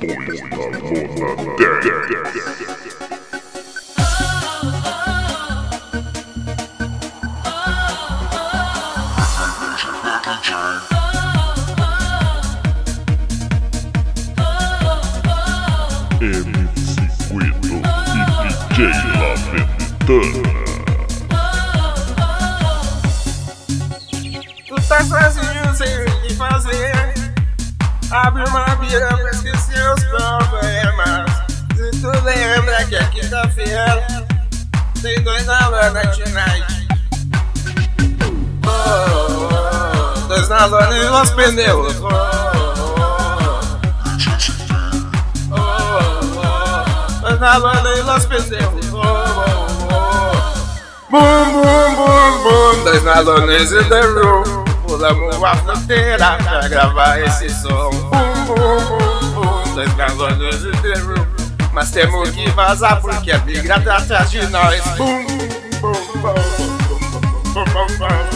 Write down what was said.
oh. Tu tá sozinho sem me fazer Abre uma bira pra esquecer os problemas. Se tu lembra que é quinta-feira, tem dois na lona tonight. Oh, oh, oh, dois na lona e los pneus. Oh, oh, oh, oh, dois na lona e los pneus. Oh, oh, oh. Boom, boom, boom, boom, dois na lona in the room. Pulamos a fronteira pra gravar esse som. Um, um, dois gravando de terror. Mas temos que vazar porque a migra tá atrás de nós. Bum, bum, bum, bum, bum, bum, bum, bum, bum.